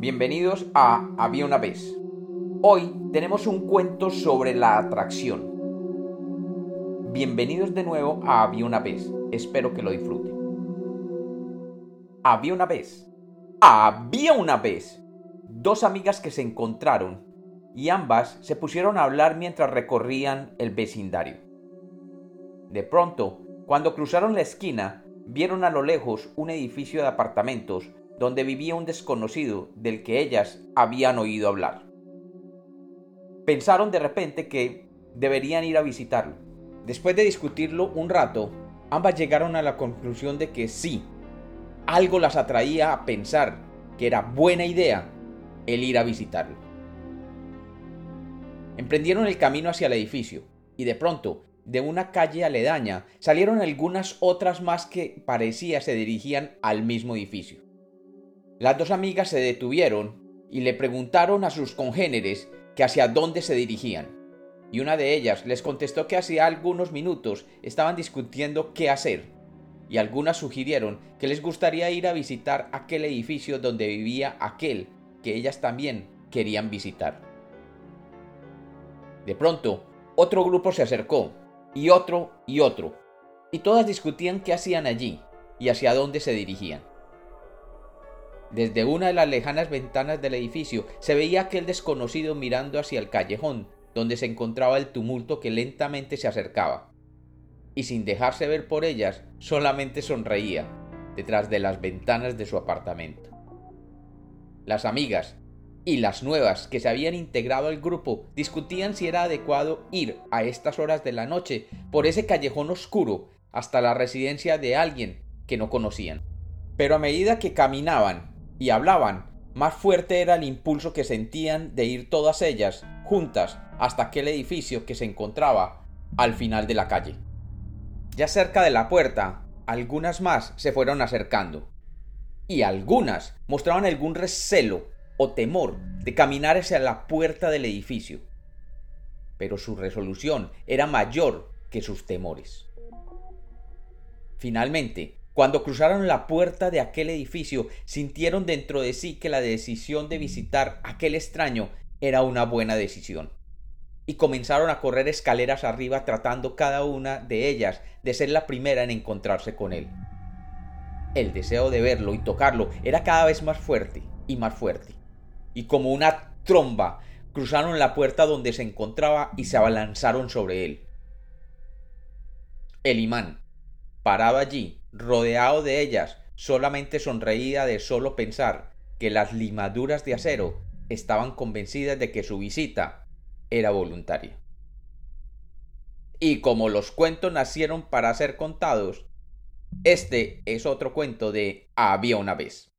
Bienvenidos a Había una vez. Hoy tenemos un cuento sobre la atracción. Bienvenidos de nuevo a Había una vez. Espero que lo disfruten. Había una vez. Había una vez. Dos amigas que se encontraron y ambas se pusieron a hablar mientras recorrían el vecindario. De pronto, cuando cruzaron la esquina, vieron a lo lejos un edificio de apartamentos donde vivía un desconocido del que ellas habían oído hablar. Pensaron de repente que deberían ir a visitarlo. Después de discutirlo un rato, ambas llegaron a la conclusión de que sí, algo las atraía a pensar que era buena idea el ir a visitarlo. Emprendieron el camino hacia el edificio y de pronto de una calle aledaña salieron algunas otras más que parecía se dirigían al mismo edificio. Las dos amigas se detuvieron y le preguntaron a sus congéneres que hacia dónde se dirigían, y una de ellas les contestó que hacía algunos minutos estaban discutiendo qué hacer, y algunas sugirieron que les gustaría ir a visitar aquel edificio donde vivía aquel que ellas también querían visitar. De pronto, otro grupo se acercó y otro y otro, y todas discutían qué hacían allí y hacia dónde se dirigían. Desde una de las lejanas ventanas del edificio se veía aquel desconocido mirando hacia el callejón, donde se encontraba el tumulto que lentamente se acercaba. Y sin dejarse ver por ellas, solamente sonreía detrás de las ventanas de su apartamento. Las amigas, y las nuevas que se habían integrado al grupo discutían si era adecuado ir a estas horas de la noche por ese callejón oscuro hasta la residencia de alguien que no conocían. Pero a medida que caminaban y hablaban, más fuerte era el impulso que sentían de ir todas ellas juntas hasta aquel edificio que se encontraba al final de la calle. Ya cerca de la puerta, algunas más se fueron acercando, y algunas mostraban algún recelo o temor de caminar hacia la puerta del edificio, pero su resolución era mayor que sus temores. Finalmente, cuando cruzaron la puerta de aquel edificio, sintieron dentro de sí que la decisión de visitar aquel extraño era una buena decisión. Y comenzaron a correr escaleras arriba tratando cada una de ellas de ser la primera en encontrarse con él. El deseo de verlo y tocarlo era cada vez más fuerte y más fuerte y como una tromba cruzaron la puerta donde se encontraba y se abalanzaron sobre él. El imán, parado allí, rodeado de ellas, solamente sonreía de solo pensar que las limaduras de acero estaban convencidas de que su visita era voluntaria. Y como los cuentos nacieron para ser contados, este es otro cuento de Había una vez.